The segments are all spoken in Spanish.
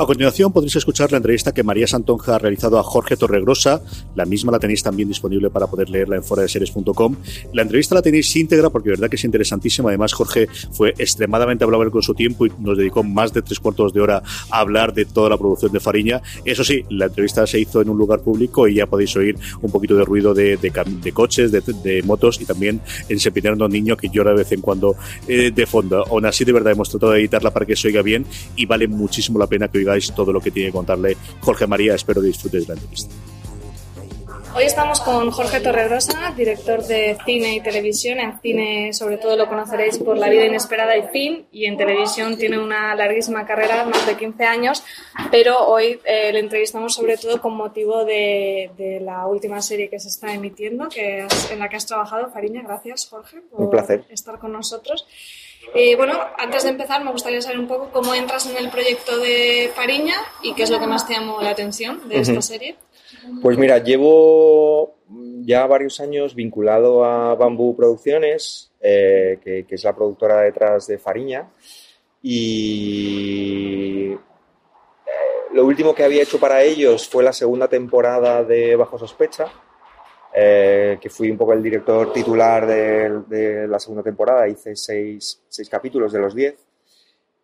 A continuación podréis escuchar la entrevista que María Santonja ha realizado a Jorge Torregrosa. La misma la tenéis también disponible para poder leerla en foradeseries.com. La entrevista la tenéis íntegra porque de verdad que es interesantísima. Además, Jorge fue extremadamente hablable con su tiempo y nos dedicó más de tres cuartos de hora a hablar de toda la producción de Fariña. Eso sí, la entrevista se hizo en un lugar público y ya podéis oír un poquito de ruido de, de, coches, de, motos y también en Sepinero un niño que llora de vez en cuando eh, de fondo. Aún así, de verdad, hemos tratado de editarla para que se oiga bien y vale muchísimo la pena que oiga todo lo que tiene que contarle Jorge María. Espero que disfrutes de la entrevista. Hoy estamos con Jorge Torregrosa, director de cine y televisión. En cine, sobre todo, lo conoceréis por La vida inesperada y Fin, y en televisión tiene una larguísima carrera, más de 15 años, pero hoy eh, le entrevistamos sobre todo con motivo de, la última serie que se está emitiendo, que en la que has trabajado. Fariña, gracias, Jorge, por estar con nosotros. Eh, bueno, antes de empezar me gustaría saber un poco cómo entras en el proyecto de Fariña y qué es lo que más te llamó la atención de esta serie. Pues mira, llevo ya varios años vinculado a Bambú Producciones, eh, que, es la productora detrás de Fariña, y eh, lo último que había hecho para ellos fue la segunda temporada de Bajo Sospecha, eh, que fui un poco el director titular de, la segunda temporada, hice seis, capítulos de los diez.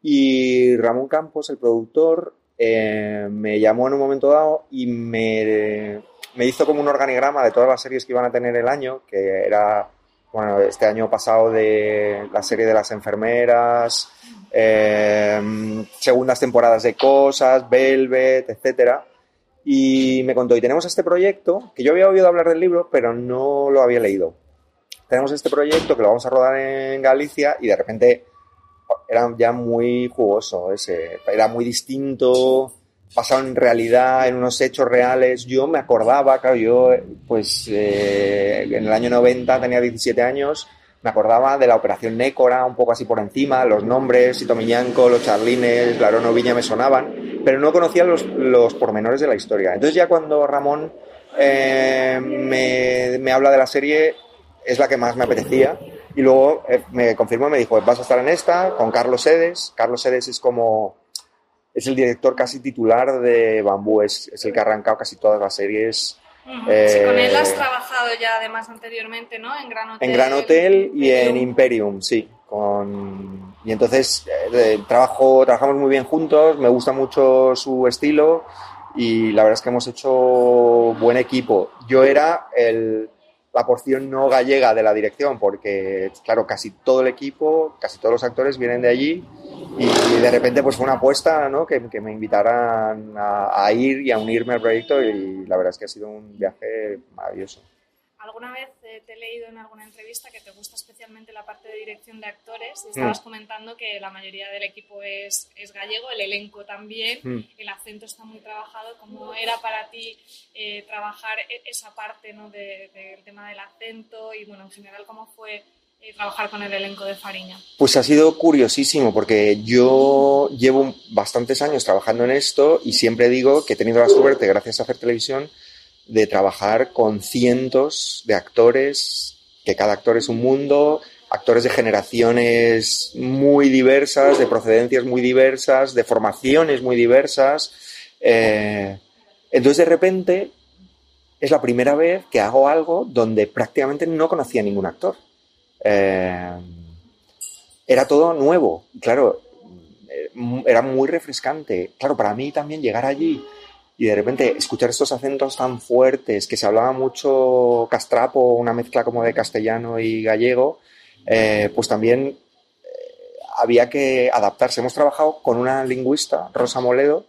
Y Ramón Campos, el productor, eh, me llamó en un momento dado y me, hizo como un organigrama de todas las series que iban a tener el año, que era, bueno, este año pasado de la serie de las enfermeras, eh, segundas temporadas de Cosas, Velvet, etcétera y me contó, y tenemos este proyecto, que yo había oído hablar del libro, pero no lo había leído. Tenemos este proyecto que lo vamos a rodar en Galicia y de repente era ya muy jugoso ese, era muy distinto, basado en realidad, en unos hechos reales. Yo me acordaba, claro, yo pues eh, en el año 90 tenía 17 años, me acordaba de la operación Nécora, un poco así por encima, los nombres, Sito Miñanco, los Charlines, Larono Viña me sonaban, pero no conocía los, los pormenores de la historia. Entonces ya cuando Ramón eh, me, me, habla de la serie, es la que más me apetecía. Y luego eh, me confirmó, me dijo, vas a estar en esta con Carlos Sedes. Carlos Sedes es como, es el director casi titular de Bambú, es, es el que ha arrancado casi todas las series sí, con él has eh, trabajado ya además anteriormente, ¿no? En Gran Hotel. En Gran Hotel y en Imperium, sí. Con... Y entonces eh, trabajo, trabajamos muy bien juntos, me gusta mucho su estilo y la verdad es que hemos hecho buen equipo. Yo era el, la porción no gallega de la dirección, porque, claro, casi todo el equipo, casi todos los actores vienen de allí y de repente pues fue una apuesta, ¿no? Que, me invitaran a, ir y a unirme al proyecto y la verdad es que ha sido un viaje maravilloso. Alguna vez eh, te he leído en alguna entrevista que te gusta especialmente la parte de dirección de actores y estabas mm. comentando que la mayoría del equipo es, es gallego, el elenco también, mm. el acento está muy trabajado. ¿Cómo era para ti eh, trabajar e-, esa parte ¿no? del tema del acento y bueno, en general cómo fue trabajar con el elenco de Fariña? Pues ha sido curiosísimo porque yo llevo bastantes años trabajando en esto y siempre digo que he tenido la suerte, gracias a hacer televisión, de trabajar con cientos de actores, que cada actor es un mundo, actores de generaciones muy diversas, de procedencias muy diversas, de formaciones muy diversas. Eh, entonces de repente es la primera vez que hago algo donde prácticamente no conocía a ningún actor. Eh, era todo nuevo, claro, eh, era muy refrescante. Claro, para mí también llegar allí y de repente escuchar estos acentos tan fuertes, que se hablaba mucho castrapo, una mezcla como de castellano y gallego, eh, pues también eh, había que adaptarse. Hemos trabajado con una lingüista, Rosa Moledo,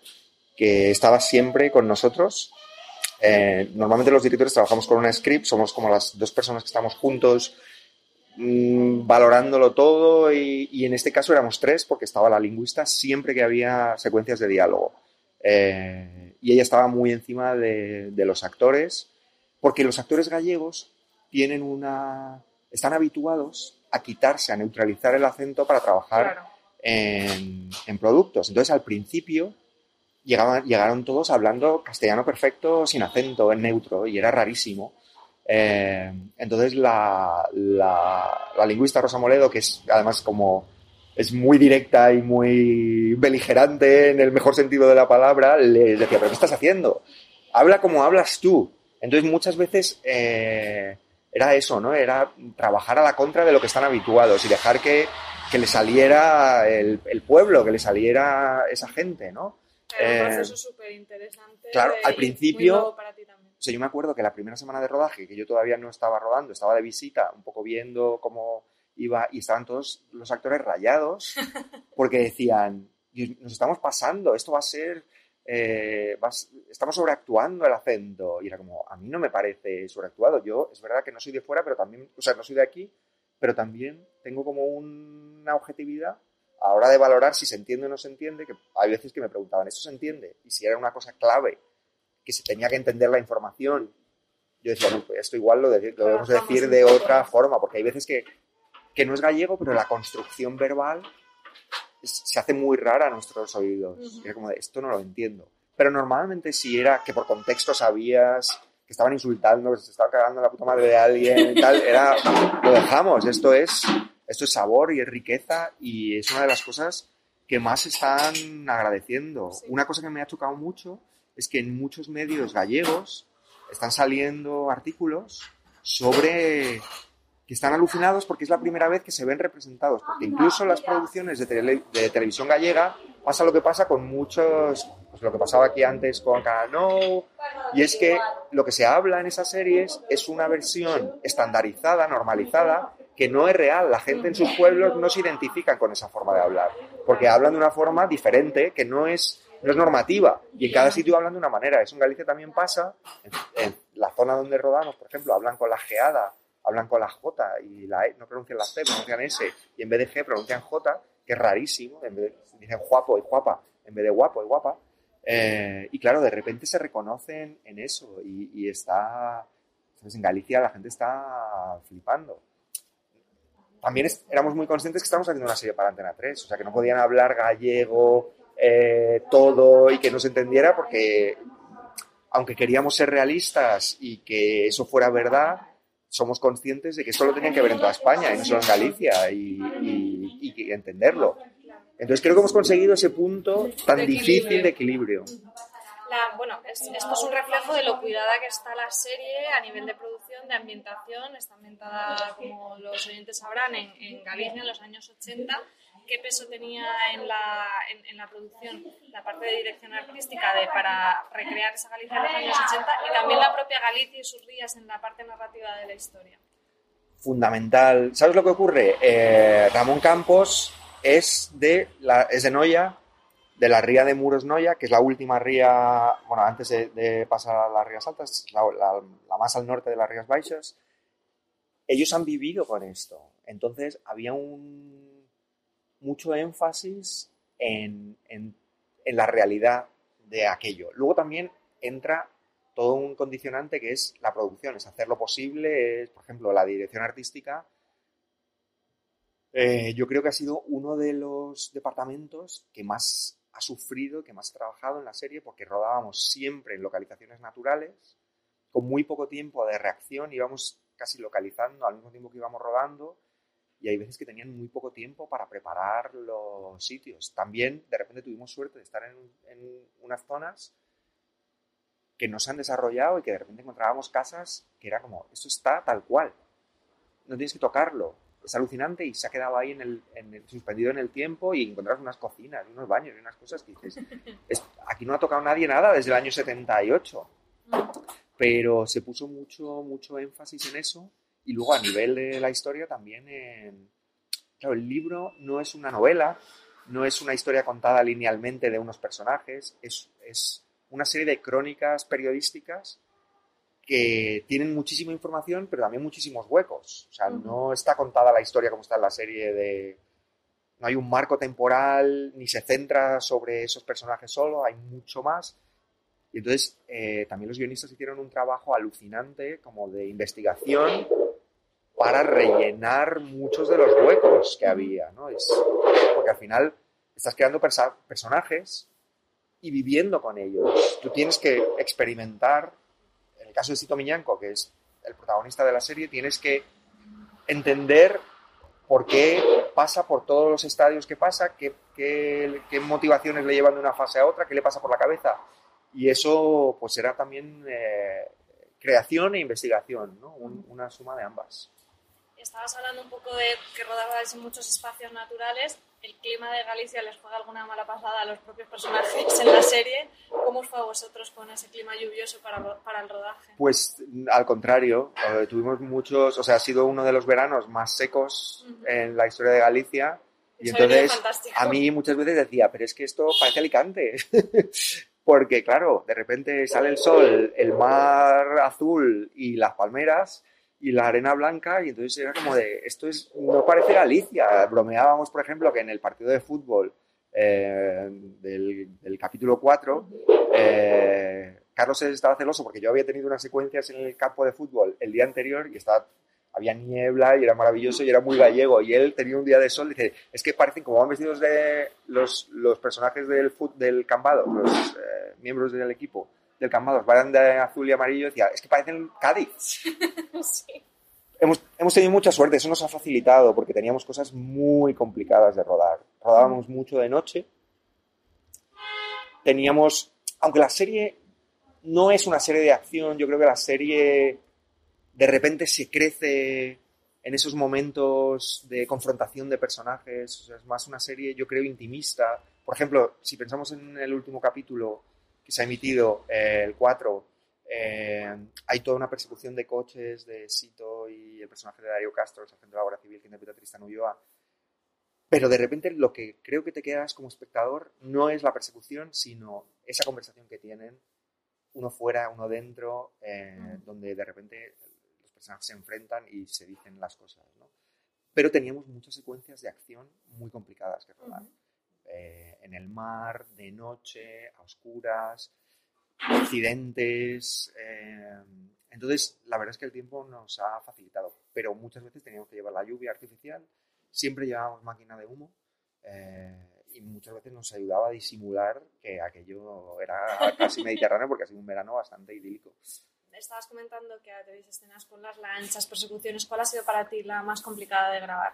que estaba siempre con nosotros. Eh, normalmente los directores trabajamos con una script, somos como las dos personas que estamos juntos mm, valorándolo todo y, y, en este caso éramos tres porque estaba la lingüista siempre que había secuencias de diálogo. Eh, y ella estaba muy encima de, de, los actores, porque los actores gallegos tienen una, están habituados a quitarse, a neutralizar el acento para trabajar Claro. en, en productos. Entonces al principio llegaban, llegaron todos hablando castellano perfecto, sin acento, en neutro, y era rarísimo. Eh, entonces la, la, la lingüista Rosa Moledo, que es además como es muy directa y muy beligerante en el mejor sentido de la palabra, le decía, pero ¿qué estás haciendo? Habla como hablas tú. Entonces muchas veces eh, era eso, ¿no? Era trabajar a la contra de lo que están habituados y dejar que, que le saliera el, el, pueblo, que le saliera esa gente, ¿no? Claro, un proceso súper interesante. Claro, al principio... para ti sea, yo me acuerdo que la primera semana de rodaje, que yo todavía no estaba rodando, estaba de visita, un poco viendo cómo iba y estaban todos los actores rayados porque decían, nos estamos pasando, esto va a ser, eh, va a, estamos sobreactuando el acento. Y era como, a mí no me parece sobreactuado. Yo, es verdad que no soy de fuera, pero también, o sea, no soy de aquí, pero también tengo como un, una objetividad a la hora de valorar si se entiende o no se entiende, que hay veces que me preguntaban, ¿esto se entiende? Y si era una cosa clave, que se tenía que entender la información, yo decía, no, pues esto igual lo, de, lo debemos decir de otra forma, porque hay veces que que no es gallego, pero la construcción verbal es, se hace muy rara a nuestros oídos. Uh -huh. Era como de, esto no lo entiendo. Pero normalmente si era que por contexto sabías que estaban insultando, que se estaban cagando la puta madre de alguien y tal, era, lo dejamos. Esto es, esto es sabor y es riqueza y es una de las cosas que más están agradeciendo. Sí. Una cosa que me ha chocado mucho es que en muchos medios gallegos están saliendo artículos sobre que están alucinados porque es la primera vez que se ven representados, porque incluso en las producciones de, tele, de, televisión gallega pasa lo que pasa con muchos, pues lo que pasaba aquí antes con Canal No, y es que lo que se habla en esas series es una versión estandarizada, normalizada, que no es real. La gente en sus pueblos no se identifica con esa forma de hablar, porque hablan de una forma diferente que no es, no es normativa, y en cada sitio hablan de una manera. Eso en Galicia también pasa, en, en la zona donde rodamos, por ejemplo, hablan con la geada, hablan con la J y la E, no pronuncian la C, pronuncian S, y en vez de G pronuncian J, que es rarísimo, en vez de, dicen guapo y guapa, en vez de guapo y guapa. Eh, y claro, de repente se reconocen en eso y, y está, ¿sabes? en Galicia la gente está flipando. También es, éramos muy conscientes que estábamos haciendo una serie para Antena 3, o sea, que no podían hablar gallego, eh, todo y que no se entendiera porque, aunque queríamos ser realistas y que eso fuera verdad, somos conscientes de que esto lo tenían que ver en toda España y no solo en Galicia y, y, y, entenderlo. Entonces creo que hemos conseguido ese punto tan de difícil de equilibrio. La, bueno, es, esto es un reflejo de lo cuidada que está la serie a nivel de producción, de ambientación. Está ambientada, como los oyentes sabrán, en, en Galicia en los años 80 qué peso tenía en la, en, en, la producción la parte de dirección artística de, para recrear esa Galicia de los años 80 y también la propia Galicia y sus rías en la parte narrativa de la historia. Fundamental. ¿Sabes lo que ocurre? Eh, Ramón Campos es de, la, es de Noya, de la ría de Muros Noya, que es la última ría, bueno, antes de, de pasar a las rías altas, la, la, la, más al norte de las rías baixas. Ellos han vivido con esto. Entonces había un mucho énfasis en, en, la realidad de aquello. Luego también entra todo un condicionante que es la producción, es hacer lo posible, es, por ejemplo, la dirección artística. Eh, yo creo que ha sido uno de los departamentos que más ha sufrido, que más ha trabajado en la serie, porque rodábamos siempre en localizaciones naturales, con muy poco tiempo de reacción, íbamos casi localizando al mismo tiempo que íbamos rodando, y hay veces que tenían muy poco tiempo para preparar los sitios. También de repente tuvimos suerte de estar en, en, unas zonas que no se han desarrollado y que de repente encontrábamos casas que era como, esto está tal cual, no tienes que tocarlo, es alucinante y se ha quedado ahí en el, en el- suspendido en el tiempo y encontrar unas cocinas, unos baños y unas cosas que dices, "Es- aquí no ha tocado nadie nada desde el año 78, pero se puso mucho, mucho énfasis en eso y luego a nivel de la historia también en... Claro, el libro no es una novela, no es una historia contada linealmente de unos personajes, es, es una serie de crónicas periodísticas que tienen muchísima información, pero también muchísimos huecos. O sea, Ujú. no está contada la historia como está en la serie de... No hay un marco temporal, ni se centra sobre esos personajes solo, hay mucho más. Y entonces eh, también los guionistas hicieron un trabajo alucinante como de investigación para rellenar muchos de los huecos que había, ¿no? Es, porque al final estás creando persa- personajes y viviendo con ellos. Tú tienes que experimentar, en el caso de Sito Miñanco, que es el protagonista de la serie, tienes que entender por qué pasa por todos los estadios que pasa, qué, qué- qué motivaciones le llevan de una fase a otra, qué le pasa por la cabeza. Y eso pues será también eh, creación e investigación, ¿no? Un- una suma de ambas. Estabas hablando un poco de que rodabais en muchos espacios naturales. ¿El clima de Galicia les juega alguna mala pasada a los propios personajes en la serie? ¿Cómo os fue a vosotros con ese clima lluvioso para, para el rodaje? Pues al contrario, eh, tuvimos muchos, o sea, ha sido uno de los veranos más secos Ujú. en la historia de Galicia. Y Eso entonces a mí muchas veces decía, pero es que esto parece Alicante. Porque claro, de repente sale el sol, el mar azul y las palmeras y la arena blanca y entonces era como de, esto es, no parece Galicia. Bromeábamos, por ejemplo, que en el partido de fútbol eh, del, del capítulo 4, eh, Carlos estaba celoso porque yo había tenido unas secuencias en el campo de fútbol el día anterior y estaba, había niebla y era maravilloso y era muy gallego y él tenía un día de sol y dice, es que parecen como van vestidos de los, los personajes del, del Cambado, los eh, miembros del equipo del Cambado, van de azul y amarillo, decía, es que parecen Cádiz. Hemos, tenido mucha suerte, eso nos ha facilitado porque teníamos cosas muy complicadas de rodar. Rodábamos mucho de noche. Teníamos, aunque la serie no es una serie de acción, yo creo que la serie de repente se crece en esos momentos de confrontación de personajes. O es más una serie, yo creo, intimista. Por ejemplo, si pensamos en el último capítulo que se ha emitido, eh, el 4, eh, hay toda una persecución de coches de Sito y el personaje de Darío Castro, el sargento de la Guardia Civil que interpreta a Tristan Ulloa. Pero de repente lo que creo que te quedas como espectador no es la persecución, sino esa conversación que tienen, uno fuera, uno dentro, eh, donde de repente los personajes se enfrentan y se dicen las cosas. ¿no? Pero teníamos muchas secuencias de acción muy complicadas que rodar. Eh, en el mar, de noche, a oscuras, accidentes. eh, entonces, la verdad es que el tiempo nos ha facilitado, pero muchas veces teníamos que llevar la lluvia artificial, siempre llevábamos máquina de humo eh, y muchas veces nos ayudaba a disimular que aquello era casi mediterráneo porque ha sido un verano bastante idílico. Estabas comentando que tenéis escenas con las lanchas, persecuciones. ¿Cuál ha sido para ti la más complicada de grabar?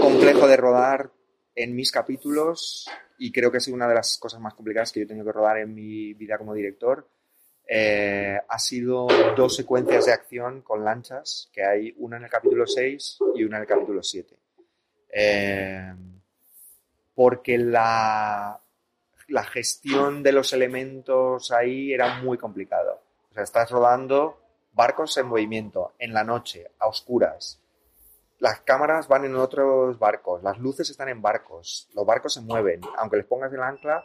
Complejo de rodar en mis capítulos y creo que ha sido una de las cosas más complicadas que yo he tenido que rodar en mi vida como director. Eh, ha sido dos secuencias de acción con lanchas, que hay una en el capítulo 6 y una en el capítulo 7. Eh, porque la, la gestión de los elementos ahí era muy complicado. O sea, estás rodando barcos en movimiento, en la noche, a oscuras. Las cámaras van en otros barcos, las luces están en barcos, los barcos se mueven, aunque les pongas el ancla,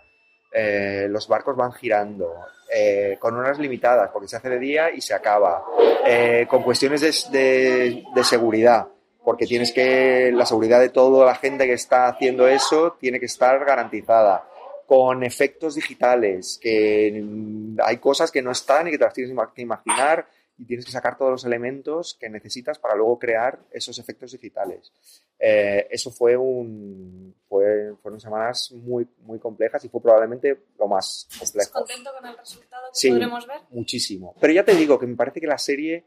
eh, los barcos van girando, eh, con horas limitadas, porque se hace de día y se acaba, eh, con cuestiones de, de, seguridad, porque tienes que, la seguridad de toda la gente que está haciendo eso tiene que estar garantizada, con efectos digitales, que hay cosas que no están y que te las tienes que imaginar y tienes que sacar todos los elementos que necesitas para luego crear esos efectos digitales. Eh, eso fue un, fue, fueron semanas muy, muy complejas y fue probablemente lo más complejo. ¿Estás contento con el resultado que sí, podremos ver? muchísimo. Pero ya te digo que me parece que la serie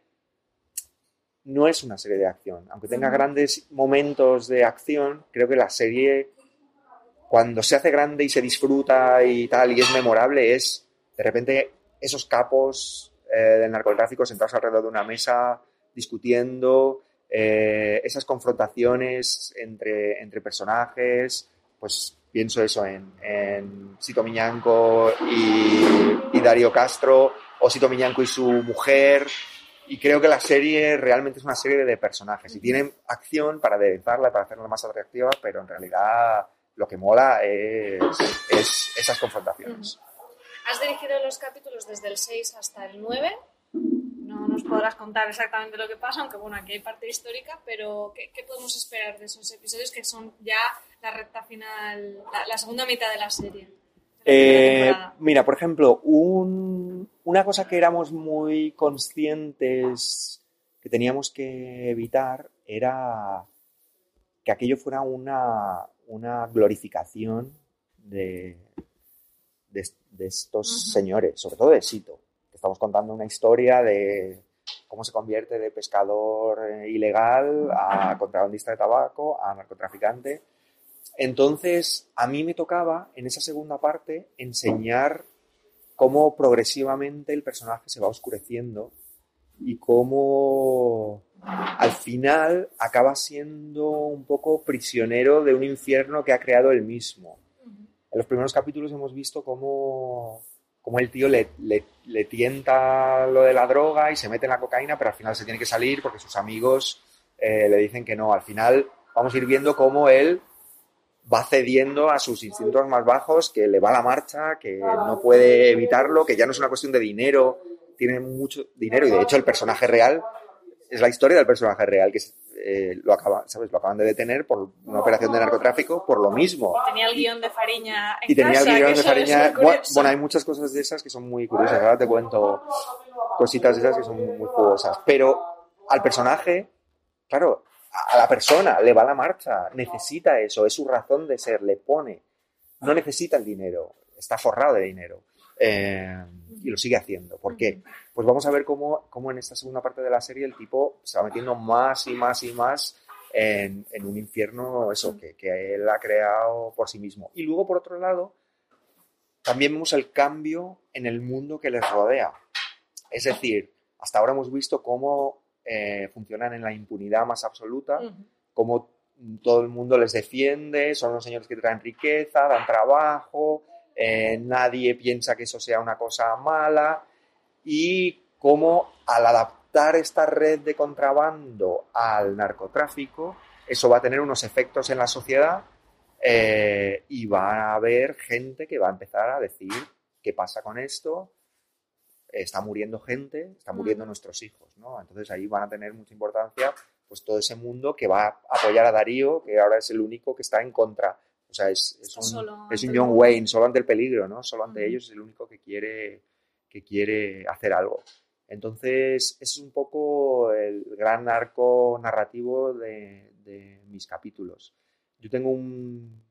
no es una serie de acción. Aunque tenga grandes momentos de acción, creo que la serie, cuando se hace grande y se disfruta y tal, y es memorable, es de repente esos capos eh, del narcotráfico sentados alrededor de una mesa discutiendo, eh, esas confrontaciones entre, entre personajes, pues pienso eso en, en Sito Miñanco y, y, Darío Castro, o Sito Miñanco y su mujer, y creo que la serie realmente es una serie de personajes, y tienen acción para aderezarla, para hacerla más atractiva, pero en realidad lo que mola es, es esas confrontaciones. Has dirigido los capítulos desde el 6 hasta el 9. No nos podrás contar exactamente lo que pasa, aunque bueno, aquí hay parte histórica, pero ¿qué, qué podemos esperar de esos episodios que son ya la recta final, la, la segunda mitad de la serie? Eh, mira, por ejemplo, un, una cosa que éramos muy conscientes que teníamos que evitar era que aquello fuera una, una glorificación de, de, de estos uh -huh. señores, sobre todo de Sito. Estamos contando una historia de cómo se convierte de pescador eh, ilegal a contrabandista de tabaco, a narcotraficante. Entonces, a mí me tocaba, en esa segunda parte, enseñar cómo progresivamente el personaje se va oscureciendo y cómo al final acaba siendo un poco prisionero de un infierno que ha creado él mismo en los primeros capítulos hemos visto cómo, cómo el tío le, tienta lo de la droga y se mete en la cocaína, pero al final se tiene que salir porque sus amigos eh, le dicen que no. Al final vamos a ir viendo cómo él va cediendo a sus instintos más bajos, que le va la marcha, que no puede evitarlo, que ya no es una cuestión de dinero, tiene mucho dinero y de hecho el personaje real es la historia del personaje real, que eh, lo, acaba, ¿sabes? lo acaban de detener por una operación de narcotráfico por lo mismo. Y tenía el guion de Fariña en Y tenía casa, el guion de Fariña. curioso. Bueno, hay muchas cosas de esas que son muy curiosas. Ahora te cuento cositas de esas que son muy jugosas. Pero al personaje, claro, a la persona le va la marcha, necesita eso, es su razón de ser, le pone. No necesita el dinero, está forrado de dinero. Eh, y lo sigue haciendo. ¿Por qué? Pues vamos a ver cómo, cómo, en esta segunda parte de la serie el tipo se va metiendo más y más y más en, en un infierno, eso, que, que, él ha creado por sí mismo. Y luego, por otro lado, también vemos el cambio en el mundo que les rodea. Es decir, hasta ahora hemos visto cómo eh, funcionan en la impunidad más absoluta, cómo todo el mundo les defiende, son los señores que traen riqueza, dan trabajo, eh, nadie piensa que eso sea una cosa mala y cómo al adaptar esta red de contrabando al narcotráfico, eso va a tener unos efectos en la sociedad eh, y va a haber gente que va a empezar a decir qué pasa con esto, está muriendo gente, está muriendo mm. nuestros hijos, ¿no? Entonces ahí van a tener mucha importancia pues todo ese mundo que va a apoyar a Darío, que ahora es el único que está en contra sea, es, es, un, es un, John Wayne, solo ante el peligro, ¿no? Solo ante uh -huh. ellos es el único que quiere, que quiere hacer algo. Entonces, ese es un poco el gran arco narrativo de, de, mis capítulos. Yo tengo un...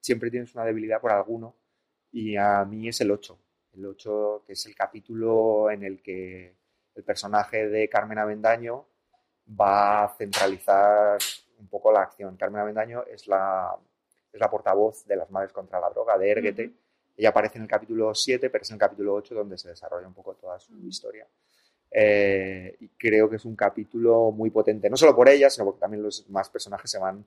Siempre tienes una debilidad por alguno y a mí es el 8. El 8, que es el capítulo en el que el personaje de Carmen Avendaño va a centralizar un poco la acción. Carmen Avendaño es la es la portavoz de las Madres contra la Droga, de Erguete. Uh -huh. Ella aparece en el capítulo 7, pero es en el capítulo 8 donde se desarrolla un poco toda su historia. Eh, y creo que es un capítulo muy potente, no solo por ella, sino porque también los más personajes se van.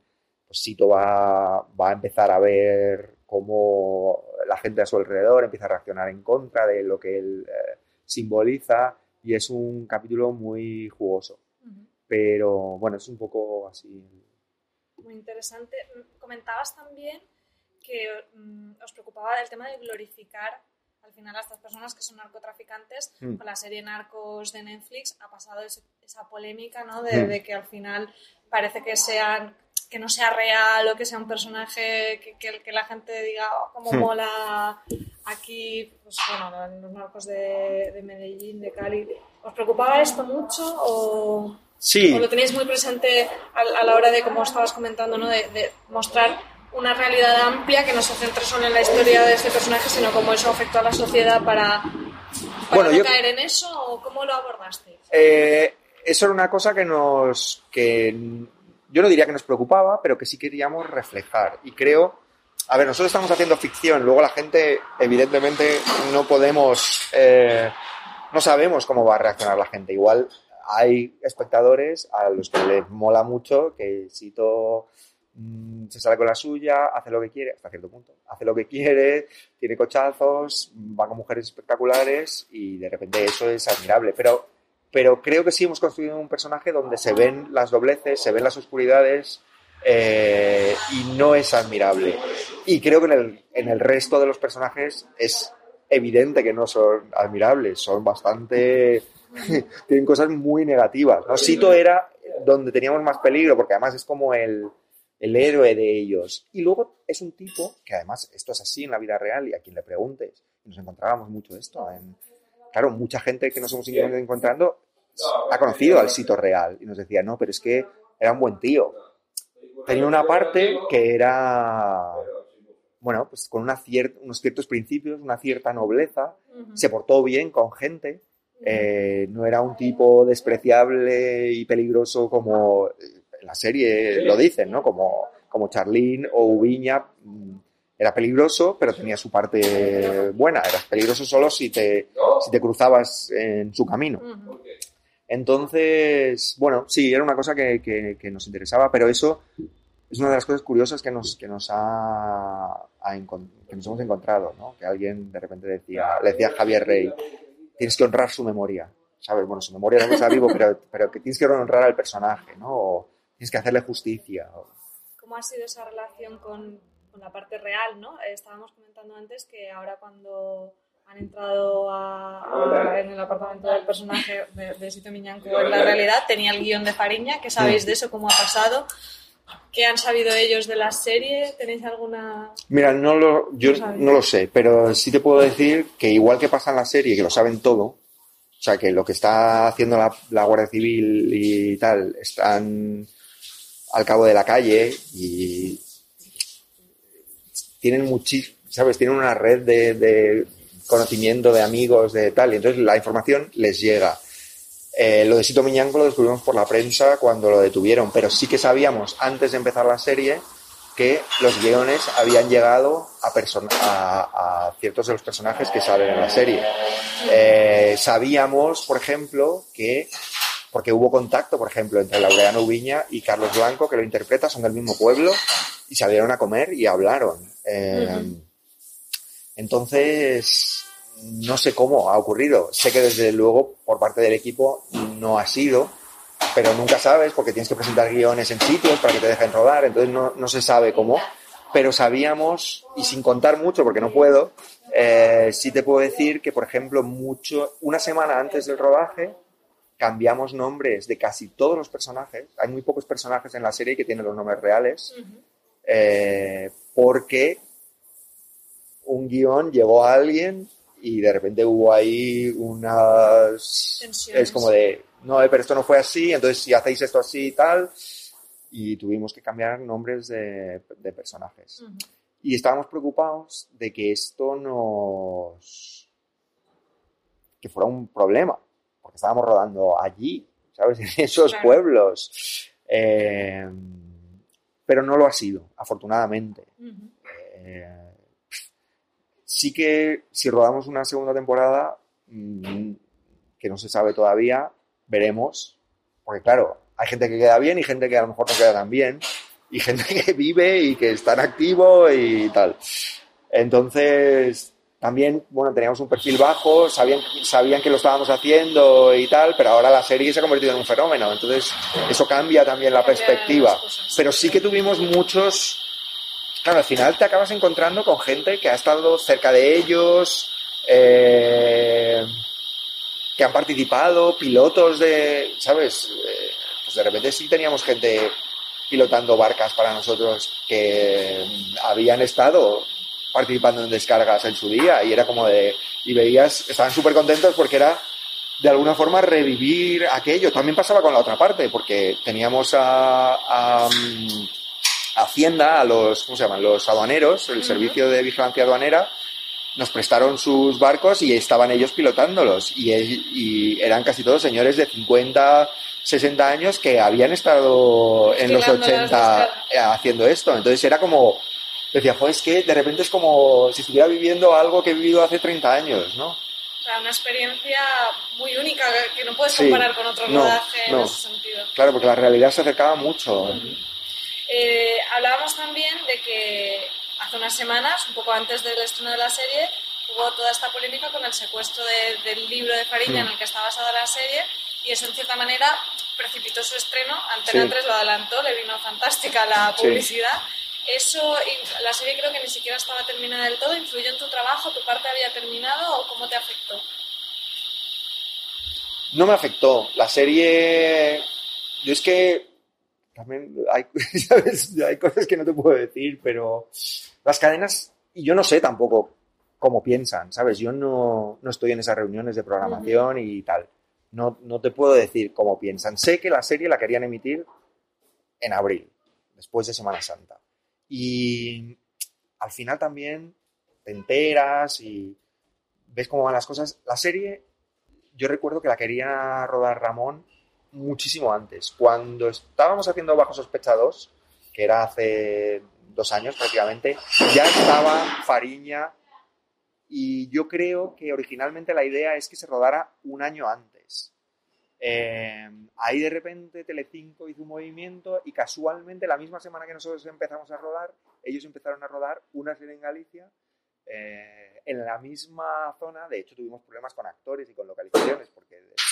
Pues Sito va, va a empezar a ver cómo la gente a su alrededor empieza a reaccionar en contra de lo que él eh, simboliza. y es un capítulo muy jugoso. Pero bueno, es un poco así. Muy interesante. Comentabas también que mm, os preocupaba el tema de glorificar al final a estas personas que son narcotraficantes. Mm. Con la serie Narcos de Netflix ha pasado ese- esa polémica, ¿no? De, Mm. de que al final parece que sean que no sea real o que sea un personaje que, que, que la gente diga oh, cómo Mm. mola aquí, pues bueno, los narcos de, de Medellín, de Cali. ¿Os preocupaba esto mucho o, Sí. o lo tenéis muy presente a, a la hora de, como estabas comentando, ¿no? de, de mostrar una realidad amplia que no se centre solo en la historia de este personaje, sino cómo eso afectó a la sociedad para, para Bueno, no yo- caer en eso o cómo lo abordaste? Eh, eso era una cosa que nos. que yo no diría que nos preocupaba, pero que sí queríamos reflejar. Y creo. A ver, nosotros estamos haciendo ficción, luego la gente, evidentemente, no podemos. eh, no sabemos cómo va a reaccionar la gente. Igual hay espectadores a los que les mola mucho que Sito mm, se sale con la suya, hace lo que quiere, hasta cierto punto, hace lo que quiere, tiene cochazos, va con mujeres espectaculares y de repente eso es admirable. Pero, pero creo que sí hemos construido un personaje donde se ven las dobleces, se ven las oscuridades eh, y no es admirable. Y creo que en el, en el resto de los personajes es evidente que no son admirables, son bastante... tienen cosas muy negativas. ¿no? Sito era donde teníamos más peligro, porque además es como el, el héroe de ellos. Y luego es un tipo que además esto es así en la vida real y a quien le preguntes, nos encontrábamos mucho esto. En, claro, mucha gente que nos hemos ido encontrando ha conocido al Sito real y nos decía, no, pero es que era un buen tío. Tenía una parte que era, bueno, pues con una cier- unos ciertos principios, una cierta nobleza, se portó bien con gente, eh, no era un tipo despreciable y peligroso como la serie lo dicen, ¿no? Como, como Charlene o Ubiña. mm, Era peligroso, pero tenía su parte buena. Eras peligroso solo si te, si te cruzabas en su camino. Entonces, bueno, sí, era una cosa que, que- nos interesaba, pero eso es una de las cosas curiosas que nos, que nos, ha, que nos hemos encontrado, ¿no? Que alguien de repente decía, le decía a Javier Rey, tienes que honrar su memoria, ¿sabes? Bueno, su memoria no está vivo, pero, pero que tienes que honrar al personaje, ¿no? O tienes que hacerle justicia. o- ¿Cómo ha sido esa relación con, con la parte real? ¿no? Eh, Estábamos comentando antes que ahora cuando han entrado a- a- en el apartamento del personaje de, de Sito Miñanco en la realidad, tenía el guion de Fariña. ¿Qué sabéis de eso? ¿Cómo ha pasado? ¿Qué han sabido ellos de la serie? ¿Tenéis alguna...? Mira, no lo, yo No lo sé, pero sí te puedo decir que igual que pasa en la serie, que lo saben todo, o sea, que lo que está haciendo la, la Guardia Civil y tal, están al cabo de la calle y tienen muchísimo, ¿sabes? Tienen una red de, de conocimiento de amigos, de tal, y entonces la información les llega. Eh, lo de Sito Miñanco lo descubrimos por la prensa cuando lo detuvieron, pero sí que sabíamos antes de empezar la serie que los guiones habían llegado a, a ciertos de los personajes que salen en la serie. Eh, sabíamos, por ejemplo, que, porque hubo contacto, por ejemplo, entre Laureano Ubiña y Carlos Blanco, que lo interpreta, son del mismo pueblo, y salieron a comer y hablaron. Eh, Entonces, no sé cómo ha ocurrido. Sé que desde luego por parte del equipo no ha sido, pero nunca sabes porque tienes que presentar guiones en sitios para que te dejen rodar, entonces no, no se sabe cómo. Pero sabíamos, y sin contar mucho porque no puedo, eh, sí te puedo decir que, por ejemplo, mucho, una semana antes del rodaje, cambiamos nombres de casi todos los personajes. Hay muy pocos personajes en la serie que tienen los nombres reales, eh, porque un guion llegó a alguien y de repente hubo ahí unas... Tensiones. Es como de, no, eh, pero esto no fue así, entonces si hacéis esto así y tal, y tuvimos que cambiar nombres de, de personajes. Y estábamos preocupados de que esto nos... que fuera un problema, porque estábamos rodando allí, ¿sabes? En esos Claro. pueblos. Eh, pero no lo ha sido, afortunadamente. Eh, sí que si rodamos una segunda temporada, mm, que no se sabe todavía, veremos. Porque claro, hay gente que queda bien y gente que a lo mejor no queda tan bien. Y gente que vive y que está en activo y tal. Entonces, también, bueno, teníamos un perfil bajo, sabían, sabían que lo estábamos haciendo y tal, pero ahora la serie se ha convertido en un fenómeno, entonces eso cambia también la perspectiva. Pero sí que tuvimos muchos, claro, al final te acabas encontrando con gente que ha estado cerca de ellos, eh, que han participado, pilotos de, ¿sabes? Eh, pues de repente sí teníamos gente pilotando barcas para nosotros que habían estado participando en descargas en su día y era como de, y veías, estaban súper contentos porque era de alguna forma revivir aquello. También pasaba con la otra parte, porque teníamos a, mm, Hacienda, a los, ¿cómo se llaman? Los aduaneros, el servicio de vigilancia aduanera, nos prestaron sus barcos y estaban ellos pilotándolos. Y, y eran casi todos señores de 50, 60 años que habían estado en los 80 haciendo esto. Entonces era como, decía, joder, es que de repente es como si estuviera viviendo algo que he vivido hace 30 años, ¿no? O sea, una experiencia muy única que no puedes comparar con otro rodaje en ese sentido. Claro, porque la realidad se acercaba mucho. Eh, hablábamos también de que hace unas semanas, un poco antes del estreno de la serie, hubo toda esta polémica con el secuestro del libro de Fariña en el que está basada la serie y eso en cierta manera precipitó su estreno. Antena 3 lo adelantó, le vino fantástica la publicidad. Eso, la serie creo que ni siquiera estaba terminada del todo. ¿Influyó en tu trabajo? ¿Tu parte había terminado o cómo te afectó? No me afectó. La serie. Yo es que. También hay, hay cosas que no te puedo decir, pero las cadenas. Y yo no sé tampoco cómo piensan, ¿sabes? Yo no, no estoy en esas reuniones de programación y tal. No, no te puedo decir cómo piensan. Sé que la serie la querían emitir en abril, después de Semana Santa. Y al final también te enteras y ves cómo van las cosas. La serie, yo recuerdo que la quería rodar Ramón muchísimo antes. Cuando estábamos haciendo Bajo Sospecha 2, que era hace dos años prácticamente, ya estaba Fariña y yo creo que originalmente la idea es que se rodara un año antes. Eh, ahí de repente Telecinco hizo un movimiento y casualmente la misma semana que nosotros empezamos a rodar, ellos empezaron a rodar una serie en Galicia eh, en la misma zona. De hecho, tuvimos problemas con actores y con localizaciones porque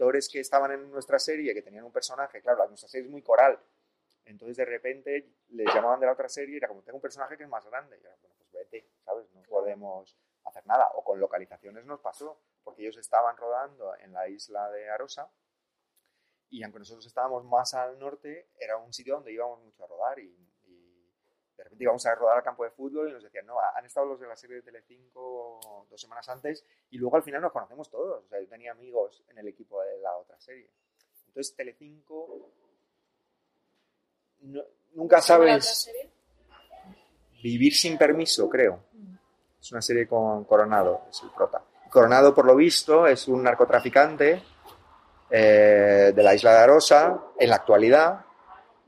actores que estaban en nuestra serie, que tenían un personaje, claro, nuestra serie es muy coral, entonces de repente les llamaban de la otra serie y era como, tengo un personaje que es más grande, y era, bueno, pues vete, ¿sabes? No podemos hacer nada. O con localizaciones nos pasó, porque ellos estaban rodando en la isla de Arosa y aunque nosotros estábamos más al norte, era un sitio donde íbamos mucho a rodar y, y de repente íbamos a rodar al campo de fútbol y nos decían, no, han estado los de la serie de Telecinco dos semanas antes y luego al final nos conocemos todos. O sea, yo tenía amigos en el equipo de la otra serie. Entonces Telecinco no, nunca sabes vivir sin permiso, creo. Es una serie con Coronado, es el prota. Coronado, por lo visto, es un narcotraficante eh, de la isla de Arosa en la actualidad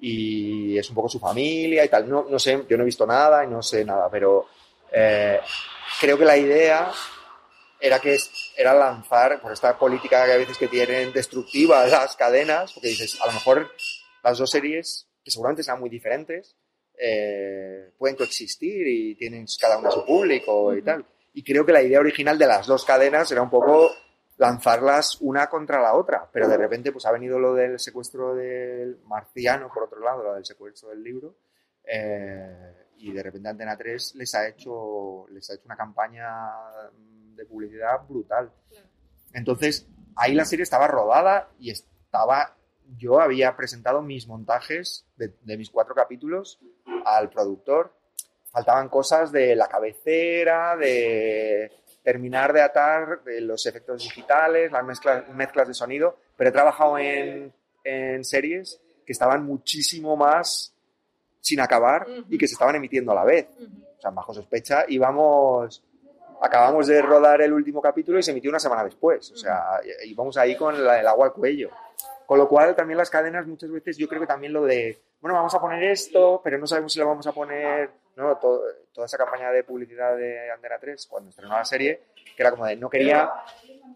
y es un poco su familia y tal. No, no sé, yo no he visto nada y no sé nada, pero eh, creo que la idea era que era lanzar por esta política que a veces que tienen destructiva las cadenas, porque dices, a lo mejor las dos series, que seguramente sean muy diferentes, eh, pueden coexistir y tienen cada una su público y tal. Y creo que la idea original de las dos cadenas era un poco lanzarlas una contra la otra, pero de repente pues ha venido lo del secuestro del marciano, por otro lado, lo del secuestro del libro, eh, y de repente Antena 3 les ha hecho, les ha hecho una campaña de publicidad brutal. Entonces, ahí la serie estaba rodada y estaba. Yo había presentado mis montajes de, de mis cuatro capítulos al productor. Faltaban cosas de la cabecera, de terminar de atar de los efectos digitales, las mezclas, mezclas de sonido, pero he trabajado en, en series que estaban muchísimo más sin acabar y que se estaban emitiendo a la vez. O sea, bajo sospecha íbamos, acabamos de rodar el último capítulo y se emitió una semana después. O sea, íbamos ahí con el agua al cuello. Con lo cual también las cadenas muchas veces yo creo que también lo de, bueno, vamos a poner esto, pero no sabemos si lo vamos a poner, ¿no? toda esa campaña de publicidad de Andera 3 cuando estrenó la serie, que era como de, no quería,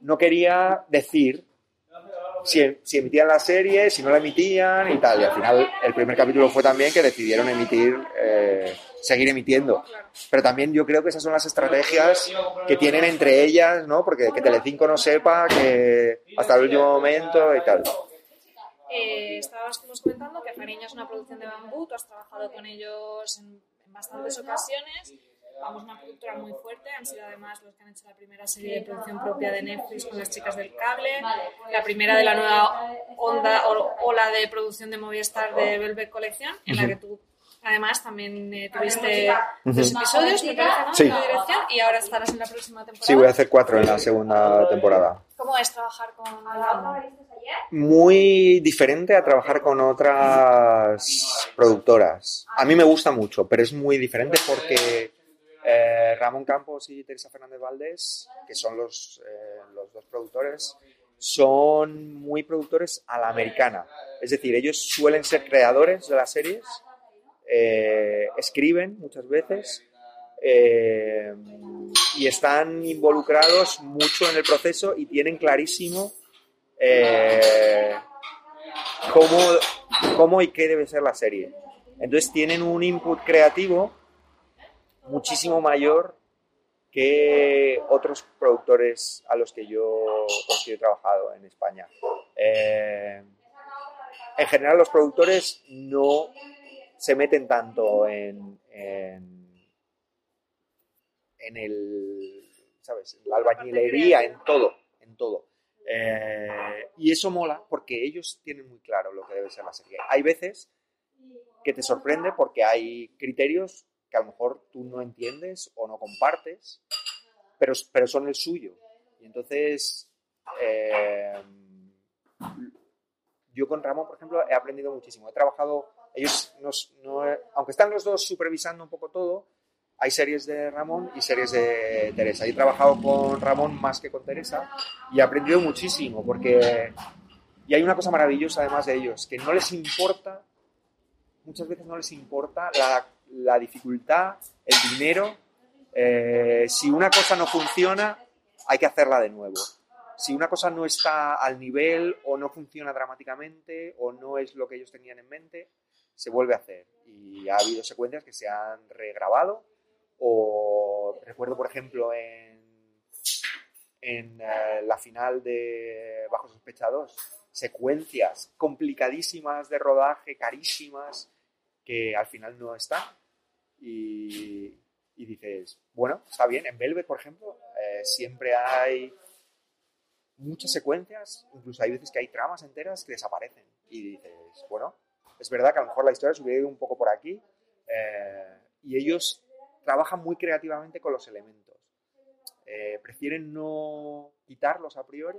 no quería decir si, si, emitían la serie, si no la emitían y tal. Y al final el primer capítulo fue también que decidieron emitir, eh, seguir emitiendo. Pero también yo creo que esas son las estrategias que tienen entre ellas, ¿no? Porque que Telecinco no sepa que hasta el último momento y tal. Eh, estabas comentando que Fariña es una producción de bambú, tú has trabajado con ellos en bastantes ocasiones. Vamos, una productora muy fuerte. Han sido además los que han hecho la primera serie de producción propia de Netflix con las chicas del cable, la primera de la nueva onda o ola de producción de Movistar de Velvet Collection, en la que tú además también eh, tuviste dos episodios, me parece, ¿no? Sí. De dirección, y ahora estarás en la próxima temporada. Sí, voy a hacer cuatro en la segunda temporada. ¿Cómo es trabajar con Ramón? Muy diferente a trabajar con otras productoras. A mí me gusta mucho, pero es muy diferente porque eh, Ramón Campos y Teresa Fernández Valdés, que son los, eh, los dos productores, son muy productores a la americana. Es decir, ellos suelen ser creadores de las series, eh, escriben muchas veces eh, y están involucrados mucho en el proceso y tienen clarísimo eh, cómo, cómo y qué debe ser la serie. Entonces tienen un input creativo muchísimo mayor que otros productores a los que yo he trabajado en España. En general los productores no se meten tanto en, en, en el, ¿sabes? La albañilería, en todo, en todo. Eh, y eso mola porque ellos tienen muy claro lo que debe ser la serie. Hay veces que te sorprende porque hay criterios que a lo mejor tú no entiendes o no compartes, pero, pero son el suyo. Y entonces, eh, yo con Ramón, por ejemplo, he aprendido muchísimo. He trabajado, ellos, no, aunque están los dos supervisando un poco todo, hay series de Ramón y series de Teresa. He trabajado con Ramón más que con Teresa y he aprendido muchísimo porque... Y hay una cosa maravillosa además de ellos, que no les importa, muchas veces no les importa la la dificultad, el dinero. Eh, si una cosa no funciona, hay que hacerla de nuevo. Si una cosa no está al nivel o no funciona dramáticamente o no es lo que ellos tenían en mente, se vuelve a hacer. Y ha habido secuencias que se han regrabado o recuerdo, por ejemplo, en, en eh, la final de Bajo Sospecha 2, secuencias complicadísimas de rodaje, carísimas, que al final no está. Y, y dices, bueno, está bien. En Velvet, por ejemplo, eh, siempre hay muchas secuencias, incluso hay veces que hay tramas enteras que desaparecen. Y dices, bueno, es verdad que a lo mejor la historia se hubiera ido un poco por aquí. Eh, y ellos trabajan muy creativamente con los elementos. Eh, prefieren no quitarlos a priori,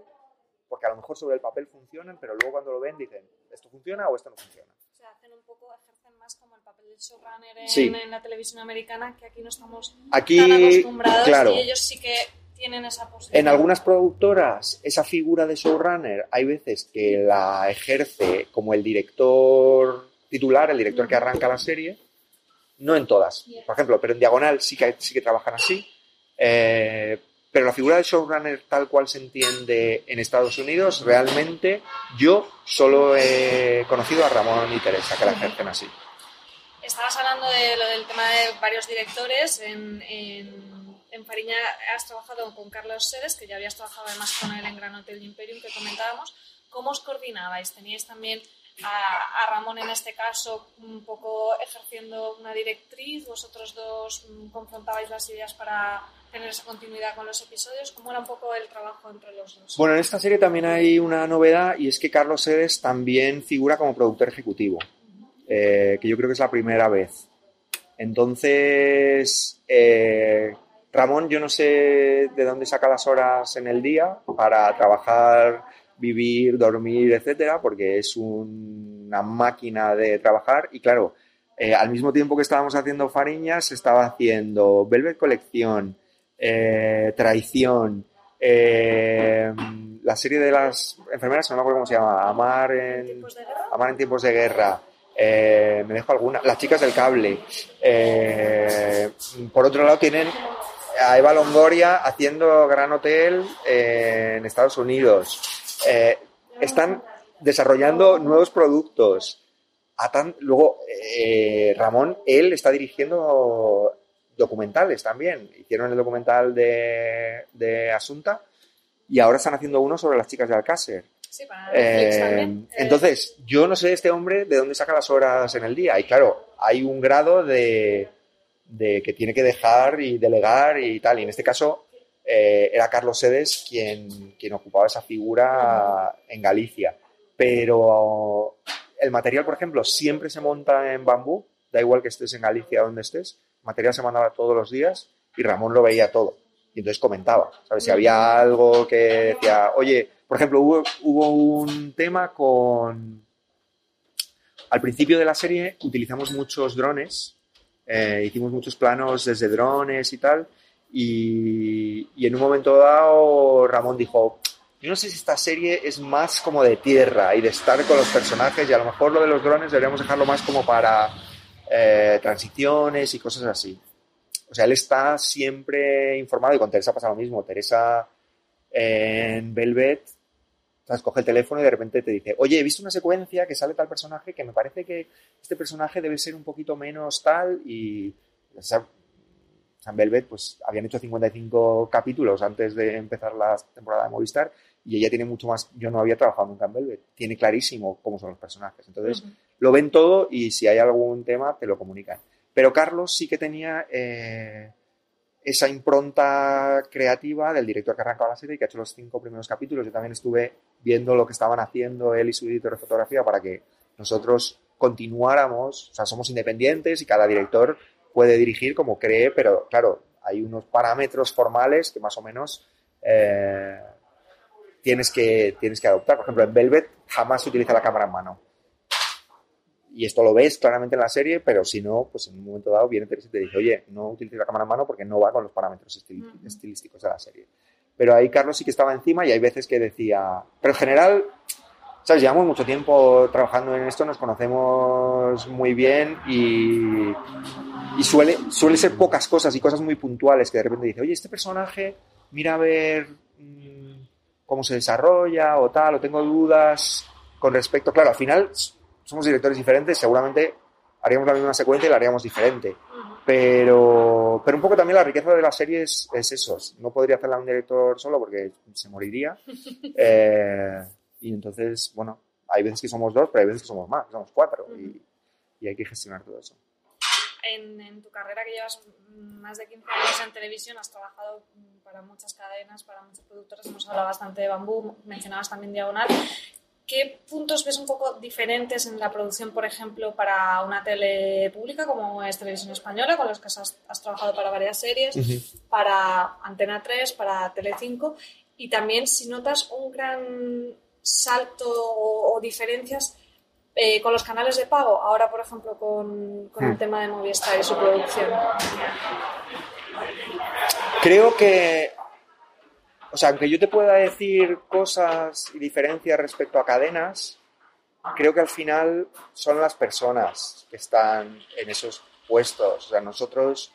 porque a lo mejor sobre el papel funcionan, pero luego cuando lo ven dicen, ¿esto funciona o esto no funciona? O sea, hacen un poco, ejercen más como el papel del showrunner en, Sí. en la televisión americana, que aquí no estamos Aquí, tan acostumbrados claro. y ellos sí que tienen esa posibilidad. En algunas productoras, esa figura de showrunner, hay veces que la ejerce como el director titular, el director que arranca la serie. No en todas, por ejemplo, pero en Diagonal sí que, sí que trabajan así. Eh, pero la figura de showrunner tal cual se entiende en Estados Unidos, realmente yo solo he conocido a Ramón y Teresa que la ejercen así. Estabas hablando de lo del tema de varios directores. En, en, en Fariña has trabajado con Carlos Sedes, que ya habías trabajado además con él en Gran Hotel Imperium, que comentábamos. ¿Cómo os coordinabais? ¿Teníais también a, a Ramón en este caso un poco ejerciendo una directriz, vosotros dos mm, confrontabais las ideas para tener esa continuidad con los episodios, ¿cómo era un poco el trabajo entre los dos? Bueno, en esta serie también hay una novedad y es que Carlos Sedes también figura como productor ejecutivo, eh, que yo creo que es la primera vez. Entonces, eh, Ramón, yo no sé de dónde saca las horas en el día para trabajar, vivir, dormir, etcétera, porque es una máquina de trabajar y claro, eh, al mismo tiempo que estábamos haciendo Fariñas, estaba haciendo Velvet Colección, eh, Traición, eh, la serie de las enfermeras, no me acuerdo cómo se llama, Amar en, Amar en tiempos de guerra. Eh, me dejo alguna. Las chicas del cable. Eh, por otro lado, tienen a Eva Longoria haciendo Gran Hotel eh, en Estados Unidos. Eh, están desarrollando nuevos productos. Tan- luego, eh, Ramón, él está dirigiendo documentales también. Hicieron el documental de, de Asunta y ahora están haciendo uno sobre las chicas de Alcácer. Sí, para Netflix también. Entonces, yo no sé este hombre de dónde saca las horas en el día. Y claro, hay un grado de, de que tiene que dejar y delegar y tal. Y en este caso eh, era Carlos Sedes quien, quien ocupaba esa figura en Galicia. Pero el material, por ejemplo, siempre se monta en bambú. Da igual que estés en Galicia donde estés. Material se mandaba todos los días y Ramón lo veía todo. Y entonces comentaba, ¿sabes? Si había algo que decía, oye, por ejemplo, hubo, hubo un tema con... Al principio de la serie utilizamos muchos drones, eh, hicimos muchos planos desde drones y tal, y, y en un momento dado Ramón dijo, yo no sé si esta serie es más como de tierra y de estar con los personajes, y a lo mejor lo de los drones deberíamos dejarlo más como para eh, transiciones y cosas así. O sea, él está siempre informado y con Teresa pasa lo mismo. Teresa en Velvet ¿sabes? coge el teléfono y de repente te dice, oye, he visto una secuencia que sale tal personaje que me parece que este personaje debe ser un poquito menos tal y San Velvet pues habían hecho 55 capítulos antes de empezar la temporada de Movistar y ella tiene mucho más, yo no había trabajado nunca en Velvet, tiene clarísimo cómo son los personajes, entonces lo ven todo y si hay algún tema te lo comunican. Pero Carlos sí que tenía eh, esa impronta creativa del director que arrancaba la serie y que ha hecho los cinco primeros capítulos. Yo también estuve viendo lo que estaban haciendo él y su editor de fotografía para que nosotros continuáramos, o sea, somos independientes y cada director puede dirigir como cree, pero claro, hay unos parámetros formales que más o menos eh, tienes, que, tienes que adoptar. Por ejemplo, en Velvet jamás se utiliza la cámara en mano y esto lo ves claramente en la serie, pero si no, pues en un momento dado viene Teresa y te dice, oye, no utilices la cámara en mano porque no va con los parámetros estil- estilísticos de la serie. Pero ahí Carlos sí que estaba encima y hay veces que decía, pero en general, ¿sabes? Llevamos mucho tiempo trabajando en esto, nos conocemos muy bien y, y suele, suele ser pocas cosas y cosas muy puntuales que de repente dice, oye, este personaje, mira a ver mm, cómo se desarrolla o tal, o tengo dudas con respecto, claro, al final somos directores diferentes, seguramente haríamos la misma secuencia y la haríamos diferente. Pero, pero un poco también la riqueza de la serie es, es eso. No podría hacerla un director solo porque se moriría. Eh, y entonces, bueno, hay veces que somos dos, pero hay veces que somos más, que somos cuatro. Y, y hay que gestionar todo eso. En, en tu carrera que llevas más de 15 años en televisión, has trabajado para muchas cadenas, para muchos productores, hemos hablado bastante de Bambú, mencionabas también Diagonal. ¿Qué puntos ves un poco diferentes en la producción, por ejemplo, para una tele pública como es Televisión Española, con los que has, has trabajado para varias series, para Antena 3, para Telecinco, y también si notas un gran salto o, o diferencias eh, con los canales de pago, ahora por ejemplo con, con el Hmm. tema de Movistar y su producción. Creo que, o sea, aunque yo te pueda decir cosas y diferencias respecto a cadenas, creo que al final son las personas que están en esos puestos. O sea, nosotros,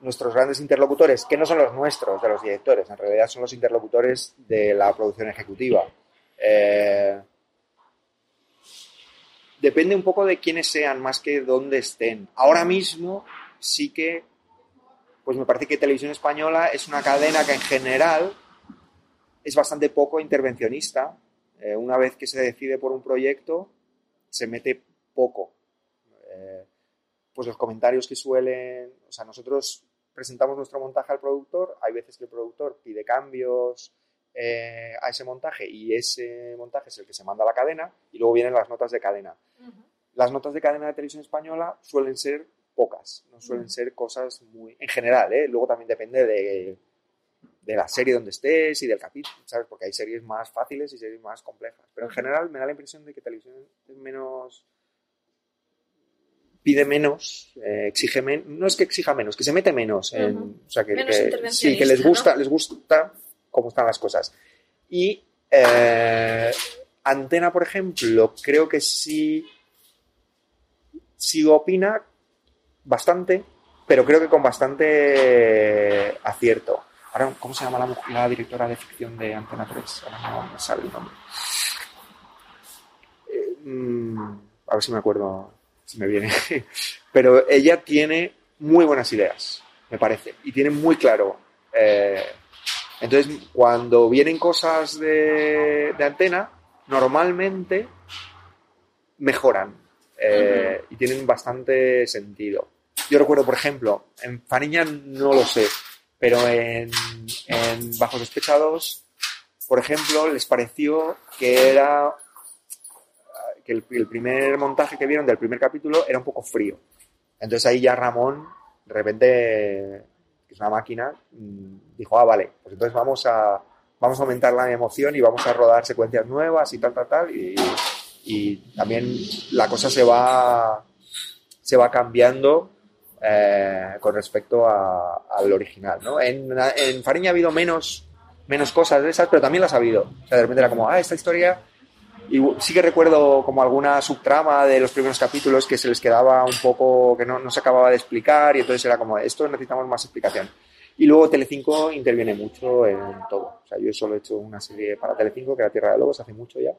nuestros grandes interlocutores, que no son los nuestros, de los directores, en realidad son los interlocutores de la producción ejecutiva. Eh, depende un poco de quiénes sean, más que dónde estén. Ahora mismo sí que pues me parece que Televisión Española es una cadena que en general es bastante poco intervencionista Eh, una vez que se decide por un proyecto, se mete poco. Eh, pues los comentarios que suelen, o sea, nosotros presentamos nuestro montaje al productor, hay veces que el productor pide cambios eh, a ese montaje y ese montaje es el que se manda a la cadena y luego vienen las notas de cadena. Las notas de cadena de televisión española suelen ser pocas, no suelen ser cosas muy, en general, ¿eh? luego también depende de, de la serie donde estés y del capítulo, ¿sabes? Porque hay series más fáciles y series más complejas. Pero en general me da la impresión de que televisión es menos pide menos, eh, exige menos, no es que exija menos, que se mete menos, en, o sea, que, sí, que les gusta, les gusta cómo están las cosas. Y eh, Antena, por ejemplo, creo que sí, sí opina bastante, pero creo que con bastante acierto. Ahora, ¿cómo se llama la, directora de ficción de Antena 3? Ahora no me sale el nombre. Eh, mm, a ver si me acuerdo si me viene. Pero ella tiene muy buenas ideas, me parece, y tiene muy claro. Eh, entonces, cuando vienen cosas de, antena, normalmente mejoran eh, y tienen bastante sentido. Yo recuerdo, por ejemplo, en Faniña no lo sé, pero en, en Bajo Sospechados, por ejemplo, les pareció que era que el, primer montaje que vieron del primer capítulo era un poco frío. Entonces ahí ya Ramón, de repente, que es una máquina, mm, dijo, ah, vale, pues entonces vamos a, vamos a aumentar la emoción y vamos a rodar secuencias nuevas y tal, tal, tal. Y, también la cosa se va, se va cambiando eh, con respecto al original. ¿no? En, en Fariña ha habido menos, menos cosas de esas, pero también las ha habido. O sea, de repente era como, ah, esta historia y sí que recuerdo como alguna subtrama de los primeros capítulos que se les quedaba un poco, que no, se acababa de explicar y entonces era como, esto necesitamos más explicación. Y luego Telecinco interviene mucho en todo. O sea, yo solo he hecho una serie para Telecinco, que era Tierra de Lobos, hace mucho ya,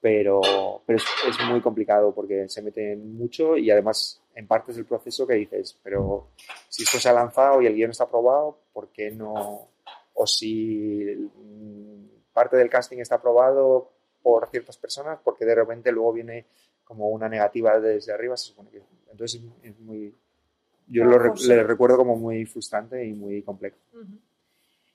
pero, pero es, es, muy complicado porque se meten mucho y además en partes del proceso que dices, pero si esto se ha lanzado y el guion está aprobado, ¿por qué no? O si mm, parte del casting está aprobado, por ciertas personas porque de repente luego viene como una negativa desde arriba, se supone que... Entonces es muy... Yo lo le recuerdo como muy frustrante y muy complejo.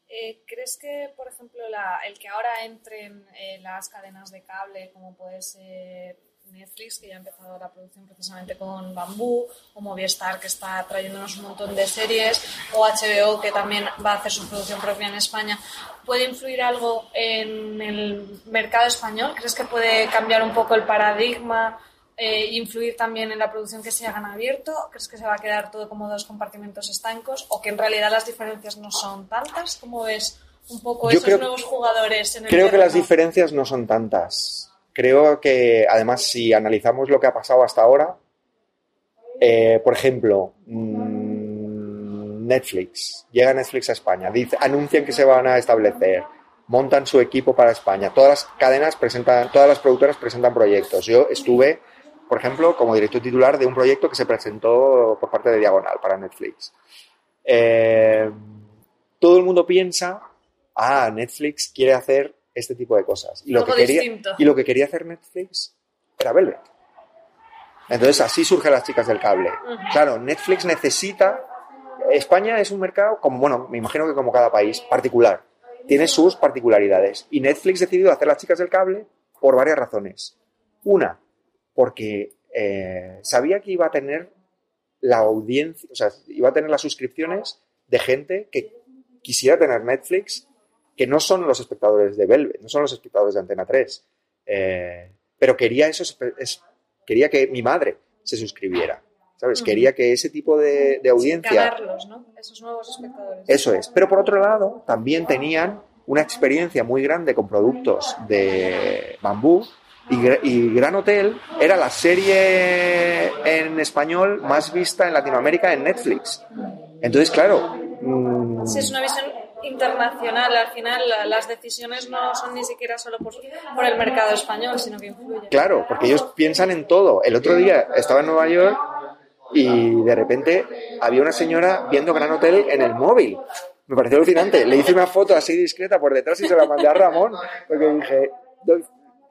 Eh, ¿Crees que, por ejemplo, el que ahora entren eh, las cadenas de cable, como puede ser Netflix, que ya ha empezado la producción precisamente con Bambú, o Movistar, que está trayéndonos un montón de series, o HBO, que también va a hacer su producción propia en España, ¿puede influir algo en el mercado español? ¿Crees que puede cambiar un poco el paradigma? Eh, influir también en la producción que se hagan abierto? ¿Crees que se va a quedar todo como dos compartimentos estancos? ¿O que en realidad las diferencias no son tantas? ¿Cómo ves un poco esos nuevos jugadores en el Creo que las diferencias no son tantas creo que además si analizamos lo que ha pasado hasta ahora, eh, por ejemplo, mm, Netflix, llega Netflix a España, dice, anuncian que se van a establecer, montan su equipo para España, todas las cadenas presentan, todas las productoras presentan proyectos. Yo estuve, por ejemplo, como director titular de un proyecto que se presentó por parte de Diagonal para Netflix. Eh, todo el mundo piensa, ah, Netflix quiere hacer este tipo de cosas. Y lo, que quería, y lo que quería hacer Netflix era Velvet. Entonces así surgen las chicas del cable. Claro, Netflix necesita... España es un mercado, como bueno, me imagino que como cada país, particular. Tiene sus particularidades. Y Netflix decidió hacer las chicas del cable por varias razones. Una, porque eh, sabía que iba a tener la audiencia, o sea, iba a tener las suscripciones de gente que quisiera tener Netflix que no son los espectadores de Velvet, no son los espectadores de Antena 3. Eh, pero quería eso, quería que mi madre se suscribiera. ¿Sabes? Quería que ese tipo de, audiencia. ¿no? Esos nuevos espectadores. Eso es. Pero por otro lado, también tenían una experiencia muy grande con productos de bambú. Y, Gran Hotel era la serie en español más vista en Latinoamérica en Netflix. Entonces, claro. Mm, sí, es una visión internacional. Al final, las decisiones no son ni siquiera solo por, por el mercado español, sino que influyen. Claro, porque ellos piensan en todo. El otro día estaba en Nueva York y de repente había una señora viendo Gran Hotel en el móvil. Me pareció alucinante. Le hice una foto así discreta por detrás y se la mandé a Ramón porque dije,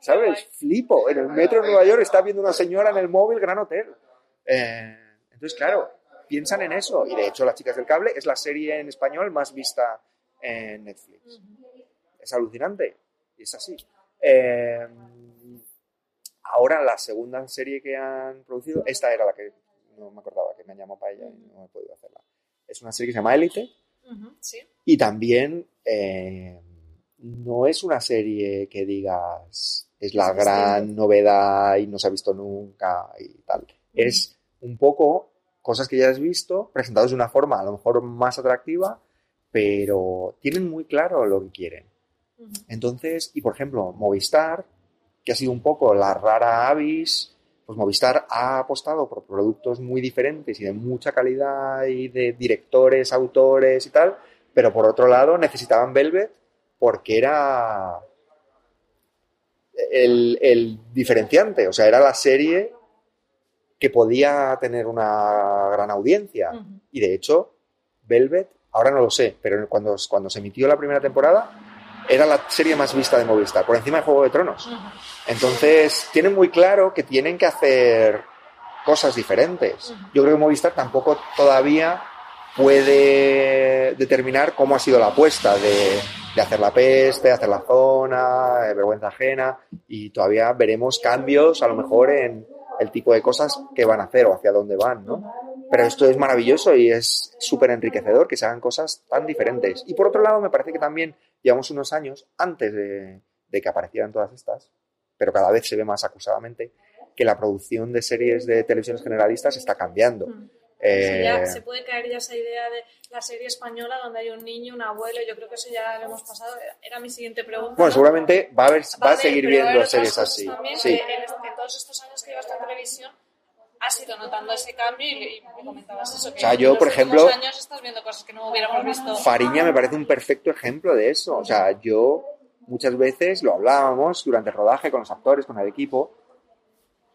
¿sabes? Flipo. En el metro de Nueva York está viendo una señora en el móvil, gran hotel. Eh, entonces, claro, piensan en eso. Y de hecho, Las Chicas del Cable es la serie en español más vista en Netflix. Es alucinante. Y es así. Eh, ahora, la segunda serie que han producido, esta era la que no me acordaba, que me llamó para ella y no he podido hacerla. Es una serie que se llama Élite. Sí. Y también eh, no es una serie que digas es la gran novedad y no se ha visto nunca y tal. Es un poco cosas que ya has visto presentados de una forma a lo mejor más atractiva, pero tienen muy claro lo que quieren. Entonces, y por ejemplo, Movistar, que ha sido un poco la rara avis, pues Movistar ha apostado por productos muy diferentes y de mucha calidad y de directores, autores y tal, pero por otro lado necesitaban Velvet porque era el, el diferenciante, o sea, era la serie que podía tener una gran audiencia. Y de hecho, Velvet, ahora no lo sé, pero cuando, cuando se emitió la primera temporada, era la serie más vista de Movistar, por encima de Juego de Tronos. Entonces, tienen muy claro que tienen que hacer cosas diferentes. Yo creo que Movistar tampoco todavía puede determinar cómo ha sido la apuesta de, de hacer la peste, hacer la zona, eh, vergüenza ajena, y todavía veremos cambios a lo mejor en el tipo de cosas que van a hacer o hacia dónde van, ¿no? Pero esto es maravilloso y es súper enriquecedor que se hagan cosas tan diferentes. Y por otro lado, me parece que también llevamos unos años antes de, de que aparecieran todas estas, pero cada vez se ve más acusadamente, que la producción de series de televisiones generalistas está cambiando. Sí, ya Eh, se puede caer ya esa idea de la serie española donde hay un niño, un abuelo, yo creo que eso ya lo hemos pasado. Era mi siguiente pregunta. bueno, ¿no? seguramente va a, haber, va a seguir haber viendo series así. También Sí. en, en todos estos años que llevas en televisión has ido notando ese cambio y, y me comentabas eso. Que O sea, yo, por ejemplo, años estás viendo cosas que no hubiéramos visto. Fariña me parece un perfecto ejemplo de eso. O sea, yo muchas veces lo hablábamos durante el rodaje con los actores, con el equipo.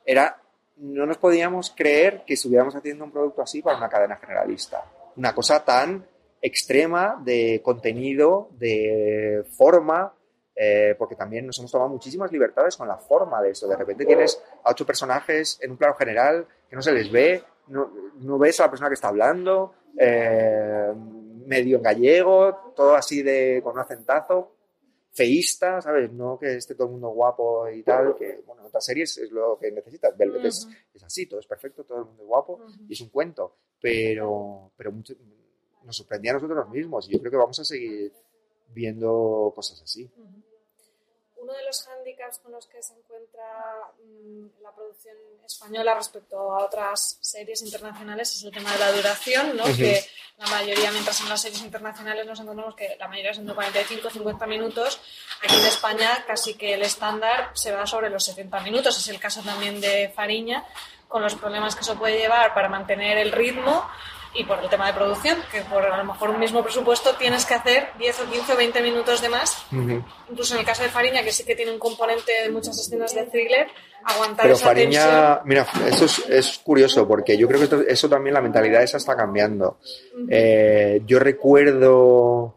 Era, no nos podíamos creer que estuviéramos haciendo un producto así para una cadena generalista. Una cosa tan extrema de contenido, de forma, eh, porque también nos hemos tomado muchísimas libertades con la forma de eso. De repente tienes a ocho personajes en un plano general que no se les ve, no, no ves a la persona que está hablando, eh, medio en gallego, todo así de con un acentazo, feísta, ¿sabes? No que esté todo el mundo guapo y tal, que bueno, en otras series es lo que necesitas. Velvet es, es así, todo es perfecto, todo el mundo es guapo y es un cuento, pero, pero mucho, nos sorprendía a nosotros mismos y yo creo que vamos a seguir viendo cosas así. Uno de los hándicaps con los que se encuentra mm, la producción española respecto a otras series internacionales es el tema de la duración, ¿no? Ujú. Que la mayoría, mientras en las series internacionales nos encontramos que la mayoría son de 45 50 minutos, aquí en España casi que el estándar se va sobre los 70 minutos. Es el caso también de Fariña, con los problemas que eso puede llevar para mantener el ritmo y por el tema de producción, que por a lo mejor un mismo presupuesto tienes que hacer 10 o 15 o 20 minutos de más incluso en el caso de Fariña, que sí que tiene un componente de muchas escenas de thriller, aguantar Pero esa Fariña, mira, eso es, es curioso porque yo creo que esto- eso también, la mentalidad esa está cambiando. Eh, yo recuerdo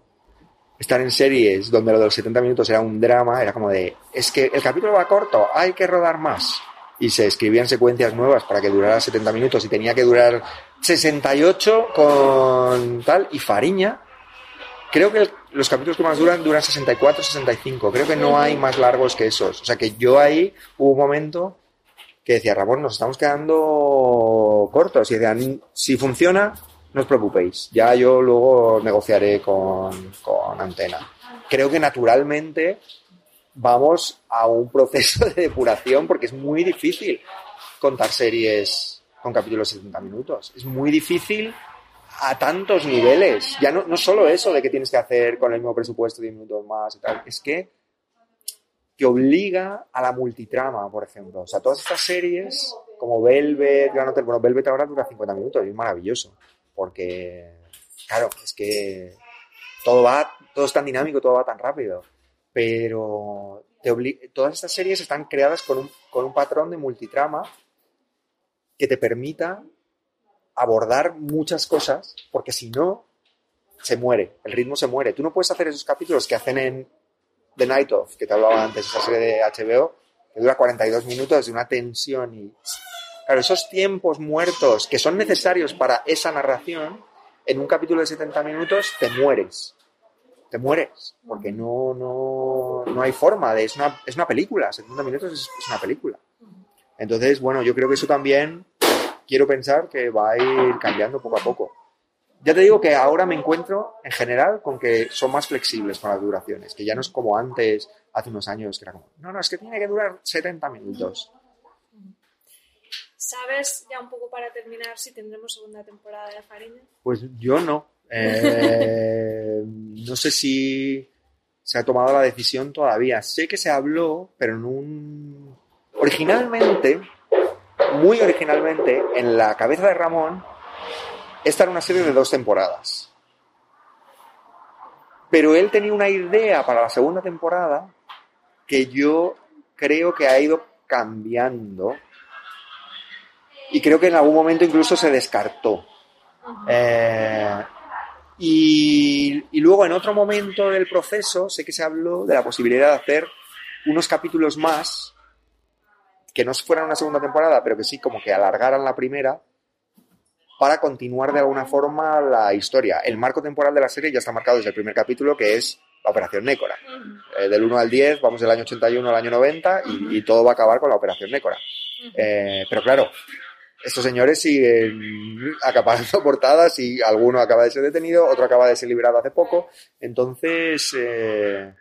estar en series donde lo de los 70 minutos era un drama, era como de, es que el capítulo va corto, hay que rodar más. Y se escribían secuencias nuevas para que durara 70 minutos y tenía que durar 68 con tal. Y Fariña, creo que los capítulos que más duran duran 64, 65. Creo que no hay más largos que esos. O sea que yo ahí hubo un momento que decía, Ramón, nos estamos quedando cortos. Y decían, si funciona, no os preocupéis. Ya yo luego negociaré con, con Antena. Creo que naturalmente vamos a un proceso de depuración porque es muy difícil contar series con capítulos de 70 minutos. Es muy difícil a tantos niveles. Ya no, no solo eso de que tienes que hacer con el mismo presupuesto 10 minutos más y tal, es que te obliga a la multitrama, por ejemplo. O sea, todas estas series como Velvet, Gran Hotel, bueno, Velvet ahora dura 50 minutos y es maravilloso, porque, claro, es que todo va, todo es tan dinámico, todo va tan rápido, pero te todas estas series están creadas con un, con un patrón de multitrama que te permita abordar muchas cosas, porque si no, se muere, el ritmo se muere. Tú no puedes hacer esos capítulos que hacen en The Night Of, que te hablaba antes, esa serie de HBO, que dura 42 minutos de una tensión y... Claro, esos tiempos muertos que son necesarios para esa narración, en un capítulo de 70 minutos te mueres. Te mueres, porque no, no, no hay forma de... Es una, es una película, 70 minutos es, es una película. Entonces, bueno, yo creo que eso también quiero pensar que va a ir cambiando poco a poco. Ya te digo que ahora me encuentro en general con que son más flexibles con las duraciones, que ya no es como antes, hace unos años, que era como, no, no, es que tiene que durar 70 minutos. ¿Sabes ya un poco para terminar si tendremos segunda temporada de Fariña? Pues yo no. Eh, no sé si se ha tomado la decisión todavía. Sé que se habló, pero en un... Originalmente, muy originalmente, en la cabeza de Ramón, esta era una serie de dos temporadas. Pero él tenía una idea para la segunda temporada que yo creo que ha ido cambiando y creo que en algún momento incluso se descartó. Eh, y, y, luego en otro momento del proceso sé que se habló de la posibilidad de hacer unos capítulos más que no fueran una segunda temporada, pero que sí como que alargaran la primera para continuar de alguna forma la historia. El marco temporal de la serie ya está marcado desde el primer capítulo, que es la Operación Nécora. Eh, del 1 al 10, vamos del año 81 al año 90 y, y todo va a acabar con la Operación Nécora. Eh, pero claro, estos señores siguen acaparando portadas y alguno acaba de ser detenido, otro acaba de ser liberado hace poco. Entonces, eh,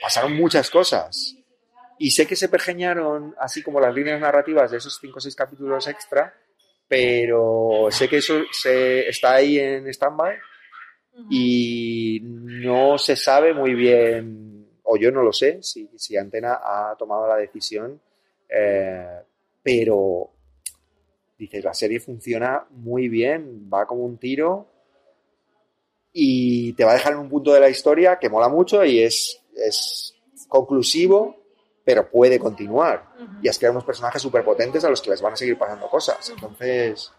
pasaron muchas cosas. Y sé que se pergeñaron, así como las líneas narrativas de esos 5 o 6 capítulos extra, pero sé que eso se, está ahí en stand-by y no se sabe muy bien, o yo no lo sé, si, si Antena ha tomado la decisión, eh, pero dices, la serie funciona muy bien, va como un tiro y te va a dejar en un punto de la historia que mola mucho y es, es conclusivo, pero puede continuar. Y has creado unos personajes súper potentes a los que les van a seguir pasando cosas. Entonces,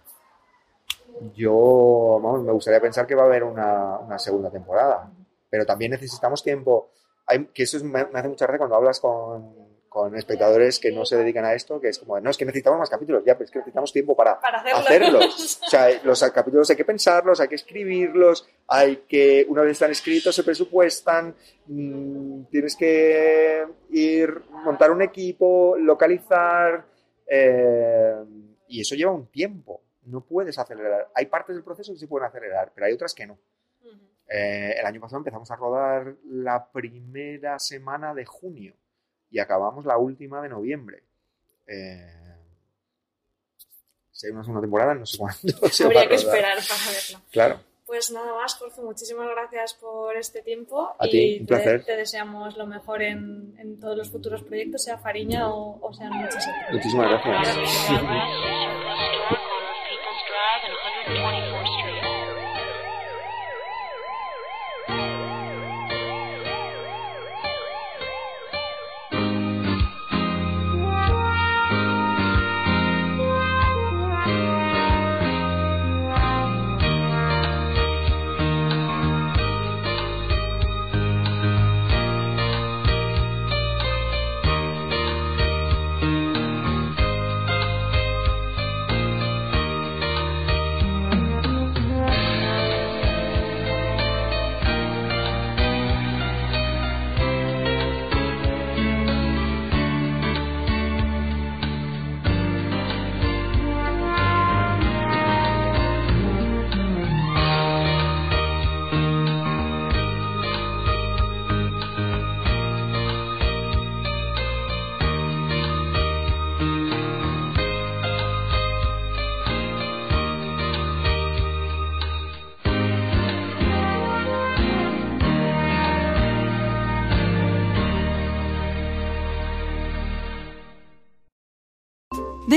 yo, vamos, me gustaría pensar que va a haber una, una segunda temporada. Pero también necesitamos tiempo. Hay, que eso es, me, me hace mucha gracia cuando hablas con, con espectadores que no se dedican a esto, que es como, no, es que necesitamos más capítulos, ya, pero es que necesitamos tiempo para, Para hacerlo. hacerlos. O sea, los capítulos hay que pensarlos, hay que escribirlos, hay que, una vez están escritos, se presupuestan, mmm, tienes que ir, montar un equipo, localizar, eh, y eso lleva un tiempo. No puedes acelerar. Hay partes del proceso que se pueden acelerar, pero hay otras que no. Eh, el año pasado empezamos a rodar la primera semana de junio y acabamos la última de noviembre. Eh, si hay una segunda temporada, no sé cuándo. se va Habría a que esperar para verlo. Claro. Pues nada más, Jorge, muchísimas gracias por este tiempo A y ti, un te, placer. te deseamos lo mejor en, en todos los futuros proyectos, sea Fariña o, o sean muchas otras. Muchísimas gracias.